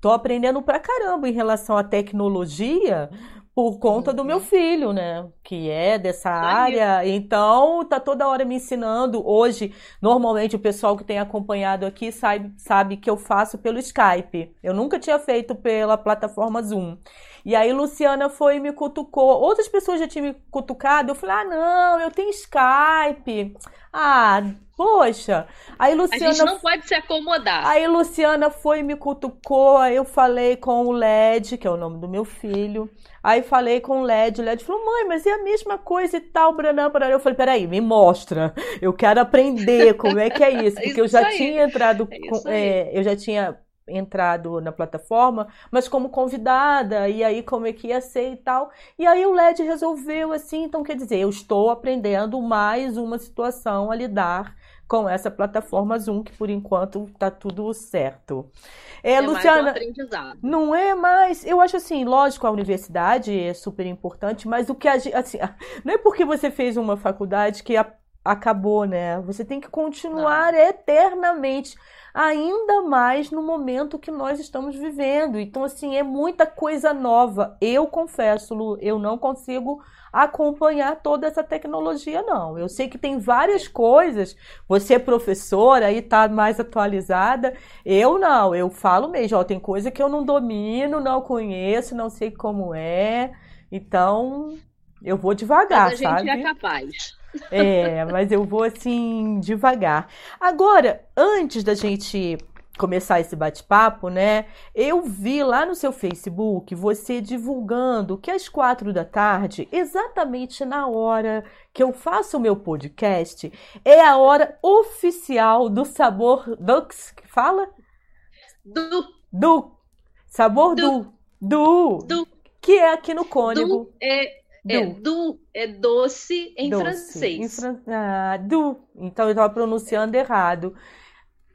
Speaker 1: tô aprendendo pra caramba em relação à tecnologia, por conta do meu uhum. filho, né? Que é dessa área. Então, tá toda hora me ensinando. Hoje, normalmente, o pessoal que tem acompanhado aqui sabe, sabe que eu faço pelo Skype. Eu nunca tinha feito pela plataforma Zoom. E aí, Luciana foi e me cutucou. Outras pessoas já tinham me cutucado. Eu falei, ah, não, eu tenho Skype. Ah, poxa. Aí Luciana. A
Speaker 2: gente não pode se acomodar.
Speaker 1: Aí Luciana foi e me cutucou. Aí eu falei com o LED, que é o nome do meu filho. Aí falei com o LED, o LED falou, mãe, mas é a mesma coisa e tal, branã, branã. Eu falei, peraí, me mostra. Eu quero aprender como é que é isso. Porque isso eu já aí. tinha entrado, é com, é, eu já tinha entrado na plataforma, mas como convidada, e aí como é que ia ser e tal. E aí o LED resolveu assim, então quer dizer, eu estou aprendendo mais uma situação a lidar com essa plataforma Zoom, que por enquanto está tudo certo.
Speaker 2: É, é Luciana,
Speaker 1: não é mais. Eu acho assim, lógico, a universidade é super importante, mas o que a gente. Assim, não é porque você fez uma faculdade que a, acabou, né? Você tem que continuar não. eternamente ainda mais no momento que nós estamos vivendo. Então, assim, é muita coisa nova. Eu confesso, Lu, eu não consigo acompanhar toda essa tecnologia, não. Eu sei que tem várias coisas. Você é professora e está mais atualizada. Eu não, eu falo mesmo, ó, tem coisa que eu não domino, não conheço, não sei como é. Então, eu vou devagar,
Speaker 2: Mas a
Speaker 1: gente
Speaker 2: sabe? é capaz.
Speaker 1: É, mas eu vou assim devagar. Agora, antes da gente começar esse bate-papo, né? Eu vi lá no seu Facebook você divulgando que às quatro da tarde, exatamente na hora que eu faço o meu podcast, é a hora oficial do sabor que fala?
Speaker 2: Do.
Speaker 1: Do. Sabor do. Do. Do. Que é aqui no Cônego.
Speaker 2: Do é é du, é doce em doce. francês. Em fran...
Speaker 1: ah, du. Então eu estava pronunciando errado.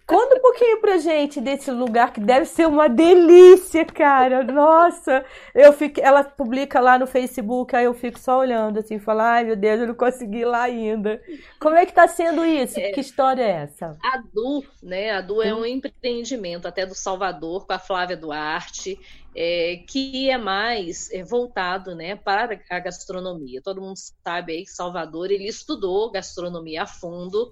Speaker 1: Conta um pouquinho pra gente desse lugar que deve ser uma delícia, cara. Nossa, eu fico, ela publica lá no Facebook, aí eu fico só olhando assim, falar, ai meu Deus, eu não consegui ir lá ainda. Como é que tá sendo isso? É, que história é essa?
Speaker 2: A Du, né? A Du é um empreendimento até do Salvador com a Flávia Duarte. É, que é mais é, voltado né, para a gastronomia. Todo mundo sabe aí que Salvador ele estudou gastronomia a fundo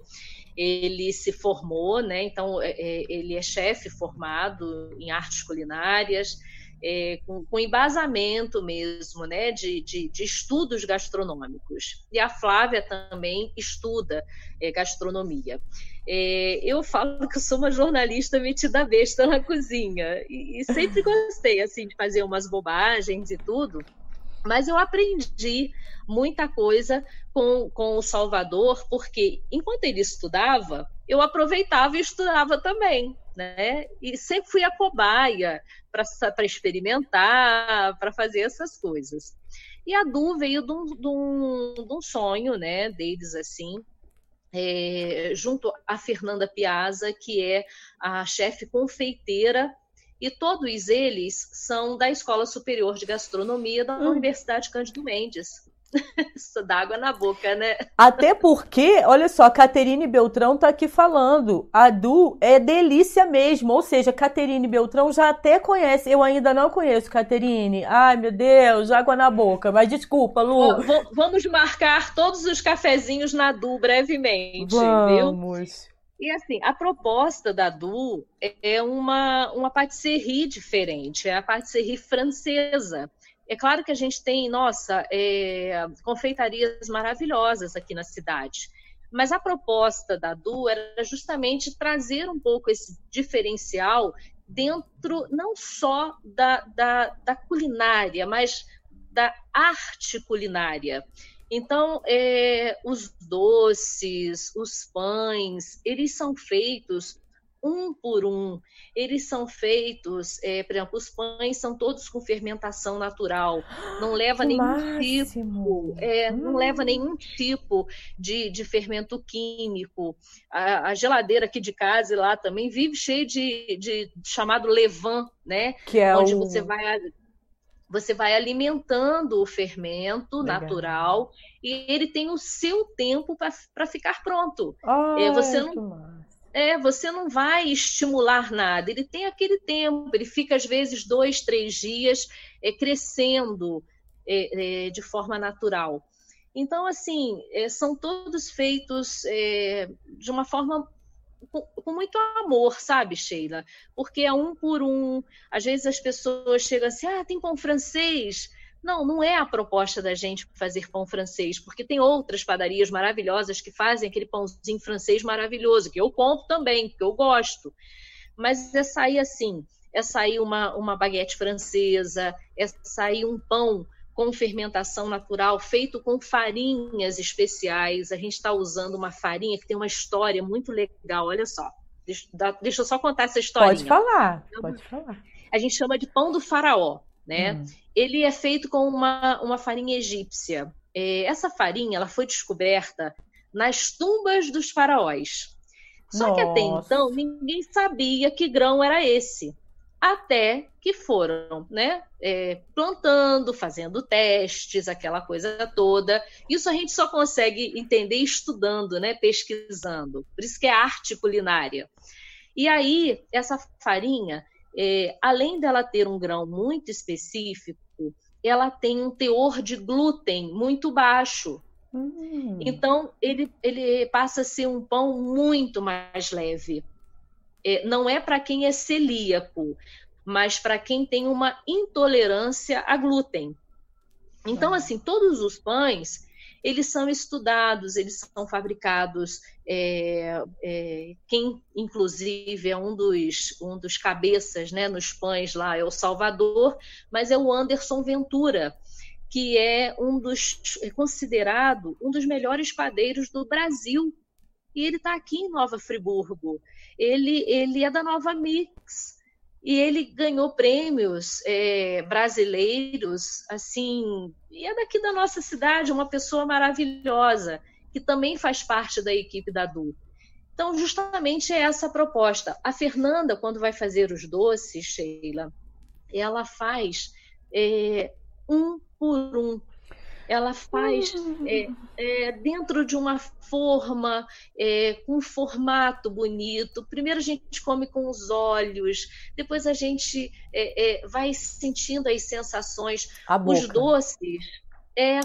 Speaker 2: ele se formou, né? Então é, é, ele é chefe formado em artes culinárias, é, com, com, embasamento mesmo, né? De, de, de, estudos gastronômicos. E a Flávia também estuda é, gastronomia. É, eu falo que sou uma jornalista metida besta na cozinha e, e sempre gostei assim de fazer umas bobagens e tudo. Mas eu aprendi muita coisa com, com o Salvador, porque enquanto ele estudava, eu aproveitava e estudava também, né? E sempre fui a cobaia para experimentar, para fazer essas coisas. E a Du veio de um, de um, de um sonho, né, deles assim, é, junto a Fernanda Piazza, que é a chefe confeiteira e todos eles são da Escola Superior de Gastronomia da hum. Universidade Cândido Mendes. Isso dá água na boca, né?
Speaker 1: Até porque, olha só, a Caterine Beltrão tá aqui falando. A Du é delícia mesmo. Ou seja, Caterine Beltrão já até conhece. Eu ainda não conheço Caterine. Ai, meu Deus, água na boca. Mas desculpa, Lu.
Speaker 2: vamos marcar todos os cafezinhos na Du brevemente,
Speaker 1: vamos.
Speaker 2: viu? E assim, a proposta da Du é uma, uma patisserie diferente, é a patisserie francesa. É claro que a gente tem, nossa, é, confeitarias maravilhosas aqui na cidade, mas a proposta da Du era justamente trazer um pouco esse diferencial dentro não só da, da, da culinária, mas da arte culinária. Então, é, os doces, os pães, eles são feitos um por um. Eles são feitos, é, por exemplo, os pães são todos com fermentação natural. Não leva que nenhum máximo. tipo, é, hum. não leva nenhum tipo de, de fermento químico. A, a, geladeira aqui de casa e lá também vive cheio de, de chamado levain, né?
Speaker 1: Que é
Speaker 2: onde
Speaker 1: o...
Speaker 2: você vai você vai alimentando o fermento Legal. natural e ele tem o seu tempo para ficar pronto.
Speaker 1: Ai, é, você não
Speaker 2: é, você não vai estimular nada. Ele tem aquele tempo. Ele fica às vezes dois, três dias é, crescendo é, é, de forma natural. Então, assim, é, são todos feitos é, de uma forma com, muito amor, sabe, Sheila? Porque é um por um. Às vezes as pessoas chegam assim, ah, tem pão francês. Não, não é a proposta da gente fazer pão francês, porque tem outras padarias maravilhosas que fazem aquele pãozinho francês maravilhoso, que eu compro também, que eu gosto. Mas é sair assim, é sair uma, uma baguete francesa, é sair um pão com fermentação natural, feito com farinhas especiais. A gente está usando uma farinha que tem uma história muito legal. Olha só, deixa, deixa eu só contar essa história.
Speaker 1: Pode falar, pode falar.
Speaker 2: A gente chama de pão do faraó, né? Hum. Ele é feito com uma, uma farinha egípcia. É, essa farinha ela foi descoberta nas tumbas dos faraós. Só Nossa. que até então ninguém sabia que grão era esse até que foram né, é, plantando, fazendo testes, aquela coisa toda. Isso a gente só consegue entender estudando, né, pesquisando. Por isso que é arte culinária. E aí, essa farinha, é, além dela ter um grão muito específico, ela tem um teor de glúten muito baixo. Hum. Então, ele, ele passa a ser um pão muito mais leve é, não é para quem é celíaco, mas para quem tem uma intolerância a glúten. Então, uhum. assim, todos os pães, eles são estudados, eles são fabricados. É, é, quem, inclusive, é um dos, um dos cabeças né, nos pães lá é o Salvador, mas é o Anderson Ventura, que é um dos é considerado um dos melhores padeiros do Brasil. E ele está aqui em Nova Friburgo ele, ele é da Nova Mix e ele ganhou prêmios é, brasileiros, assim, e é daqui da nossa cidade, uma pessoa maravilhosa, que também faz parte da equipe da Du. Então, justamente é essa a proposta. A Fernanda, quando vai fazer os doces, Sheila, ela faz é, um por um. Ela faz
Speaker 1: Hum.
Speaker 2: é, é, dentro de uma forma, é, com um formato bonito. Primeiro a gente come com os olhos, depois a gente é, é, vai sentindo as sensações.
Speaker 1: A boca.
Speaker 2: Os doces, é,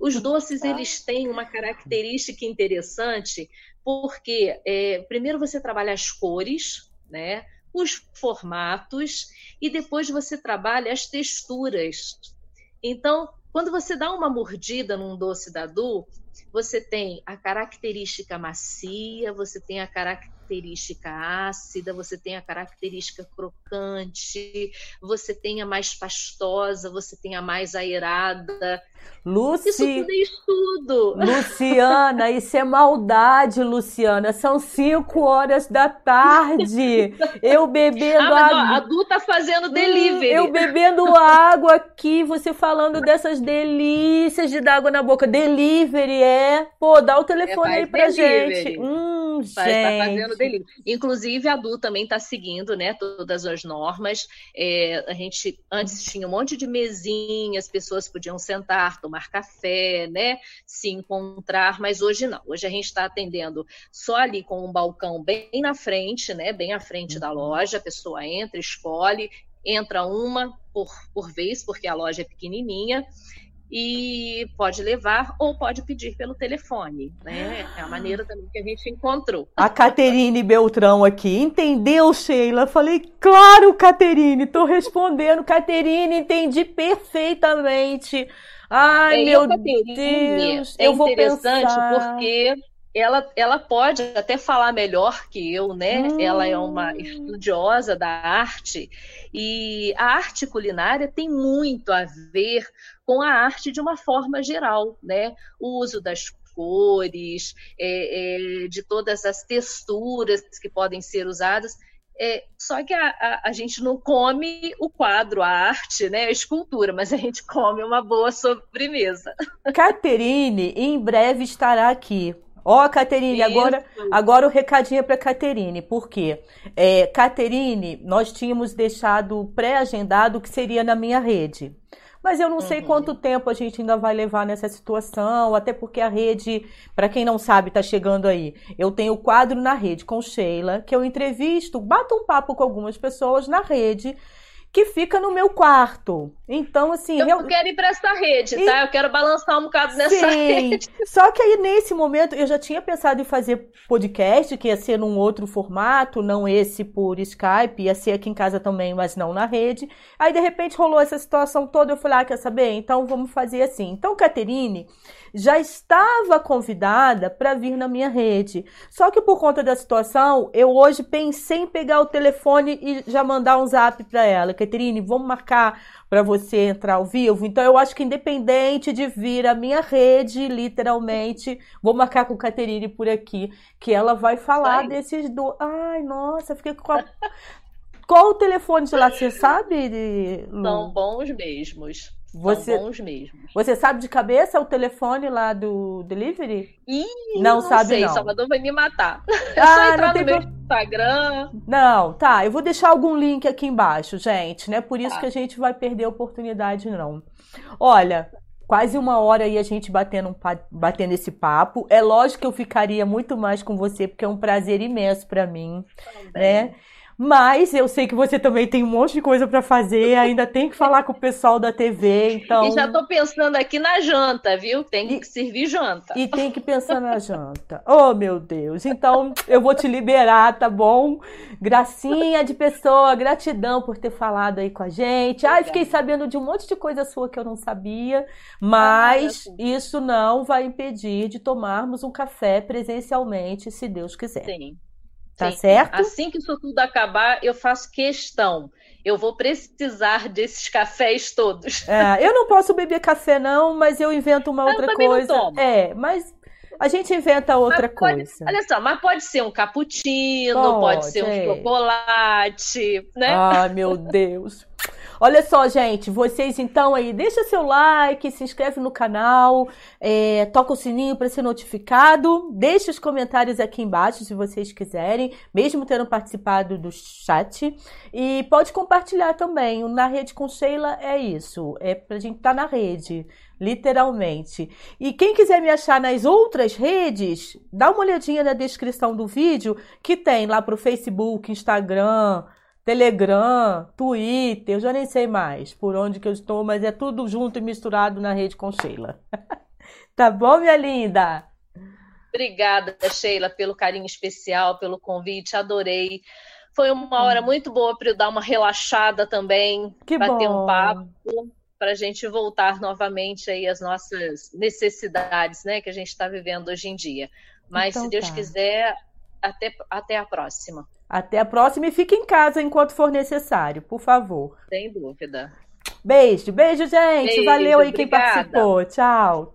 Speaker 2: os doces eles têm uma característica interessante, porque é, primeiro você trabalha as cores, né? Os formatos e depois você trabalha as texturas. Então, quando você dá uma mordida num doce da Du, você tem a característica macia, você tem a característica ácida, você tem a característica crocante, você tem a mais pastosa, você tem a mais aerada.
Speaker 1: Luci...
Speaker 2: Isso tudo é estudo.
Speaker 1: Luciana, isso é maldade, Luciana. São cinco horas da tarde. Eu bebendo
Speaker 2: Ah,
Speaker 1: água.
Speaker 2: a Du tá fazendo delivery.
Speaker 1: Eu bebendo água aqui, você falando dessas delícias de dar água na boca. Delivery, é? Pô, dá o telefone
Speaker 2: É,
Speaker 1: aí
Speaker 2: faz
Speaker 1: pra
Speaker 2: delivery.
Speaker 1: gente. Hum,
Speaker 2: Vai estar fazendo delivery. Inclusive, a Du também está seguindo né, todas as normas. É, a gente antes tinha um monte de mesinhas, as pessoas podiam sentar, tomar café, né, se encontrar, mas hoje não. Hoje a gente está atendendo só ali com um balcão bem na frente, né, bem à frente da loja. A pessoa entra, escolhe, entra uma por, por vez, porque a loja é pequenininha. E pode levar ou pode pedir pelo telefone, né? É a maneira também que a gente encontrou.
Speaker 1: A Caterine Beltrão aqui. Entendeu, Sheila? Falei, claro, Caterine, tô respondendo. Caterine, entendi perfeitamente. Ai,
Speaker 2: É,
Speaker 1: meu
Speaker 2: Caterine
Speaker 1: Deus,
Speaker 2: é
Speaker 1: eu vou pensar.
Speaker 2: porque ela, ela pode até falar melhor que eu, né?
Speaker 1: Hum.
Speaker 2: Ela é uma estudiosa da arte e a arte culinária tem muito a ver com a arte de uma forma geral, né? O uso das cores, é, é, de todas as texturas que podem ser usadas. É, só que a, a, a gente não come o quadro, a arte, né, a escultura, mas a gente come uma boa sobremesa.
Speaker 1: Caterine em breve estará aqui. Ó, Caterine, agora, agora o recadinho é para Caterine. Por quê? É, Caterine, nós tínhamos deixado pré-agendado que seria na minha rede. Mas eu não sei
Speaker 2: Uhum.
Speaker 1: quanto tempo a gente ainda vai levar nessa situação, até porque a rede, para quem não sabe, tá chegando aí. Eu tenho o quadro na rede com Sheila, que eu entrevisto, bato um papo com algumas pessoas na rede, que fica no meu quarto. Então, assim,
Speaker 2: Eu
Speaker 1: real-
Speaker 2: quero ir para essa rede, tá? Eu quero balançar um bocado nessa
Speaker 1: Sim.
Speaker 2: rede.
Speaker 1: Só que aí nesse momento eu já tinha pensado em fazer podcast, que ia ser num outro formato, não esse por Skype, ia ser aqui em casa também, mas não na rede. Aí de repente rolou essa situação toda, eu falei, ah, quer saber? Então vamos fazer assim. Então, Caterine já estava convidada para vir na minha rede. Só que por conta da situação, eu hoje pensei em pegar o telefone e já mandar um zap para ela. Caterine, vamos marcar para você entrar ao vivo. Então eu acho que independente de vir a minha rede, literalmente, vou marcar com Caterine por aqui, que ela vai falar desses dois. Ai, nossa, fiquei com a... Qual o telefone de lá, você sabe?
Speaker 2: São bons mesmos.
Speaker 1: Você-
Speaker 2: São bons mesmos.
Speaker 1: Você sabe de cabeça o telefone lá do delivery?
Speaker 2: Ih,
Speaker 1: Não sabe,
Speaker 2: sei,
Speaker 1: não.
Speaker 2: Salvador vai me matar. É
Speaker 1: Ah,
Speaker 2: só
Speaker 1: não
Speaker 2: entrar
Speaker 1: tem
Speaker 2: no meu
Speaker 1: pro-
Speaker 2: Instagram.
Speaker 1: Não, tá. Eu vou deixar algum link aqui embaixo, gente. Não é por isso
Speaker 2: Tá.
Speaker 1: que a gente vai perder a oportunidade, não. Olha, quase uma hora aí a gente batendo, um pa- batendo esse papo. É lógico que eu ficaria muito mais com você, porque é um prazer imenso pra mim, né? Mas eu sei que você também tem um monte de coisa pra fazer, ainda tem que falar com o pessoal da TV, então.
Speaker 2: E já tô pensando aqui na janta, viu? Tem que servir janta.
Speaker 1: E tem que pensar na janta. Oh, meu Deus. Então, eu vou te liberar, tá bom? Gracinha de pessoa, gratidão por ter falado aí com a gente. Ai, fiquei sabendo de um monte de coisa sua que eu não sabia, mas
Speaker 2: Ah,
Speaker 1: isso não vai impedir de tomarmos um café presencialmente, se Deus quiser.
Speaker 2: Sim.
Speaker 1: Tá
Speaker 2: Sim.
Speaker 1: certo?
Speaker 2: Assim que isso tudo acabar, eu faço questão. Eu vou precisar desses cafés todos.
Speaker 1: É, eu não posso beber café, não, mas eu invento uma
Speaker 2: Eu
Speaker 1: outra
Speaker 2: também não
Speaker 1: coisa.
Speaker 2: tomo.
Speaker 1: É, mas a gente inventa outra
Speaker 2: pode-
Speaker 1: coisa.
Speaker 2: Olha só, mas pode ser um cappuccino,
Speaker 1: Pode,
Speaker 2: pode, ser um
Speaker 1: é.
Speaker 2: chocolate, né?
Speaker 1: Ai, meu Deus. Olha só, gente, vocês então aí, deixa seu like, se inscreve no canal, é, toca o sininho para ser notificado, deixa os comentários aqui embaixo se vocês quiserem, mesmo tendo participado do chat. E pode compartilhar também. O Na Rede com Sheila é isso, é pra gente estar tá na rede literalmente. E quem quiser me achar nas outras redes, dá uma olhadinha na descrição do vídeo que tem lá pro Facebook, Instagram, Telegram, Twitter, eu já nem sei mais por onde que eu estou, mas é tudo junto e misturado na rede com Sheila. tá bom, minha linda?
Speaker 2: Obrigada, Sheila, pelo carinho especial, pelo convite, adorei. Foi uma hora hum. muito boa para eu dar uma relaxada também,
Speaker 1: que
Speaker 2: bater
Speaker 1: bom.
Speaker 2: um papo, para a gente voltar novamente aí às nossas necessidades, né, que a gente está vivendo hoje em dia. Mas então, se Deus tá. quiser, até, até a próxima.
Speaker 1: Até a próxima e fique em casa enquanto for necessário, por favor.
Speaker 2: Sem dúvida.
Speaker 1: Beijo, beijo, gente. Beijo, Valeu aí obrigada. quem participou. Tchau.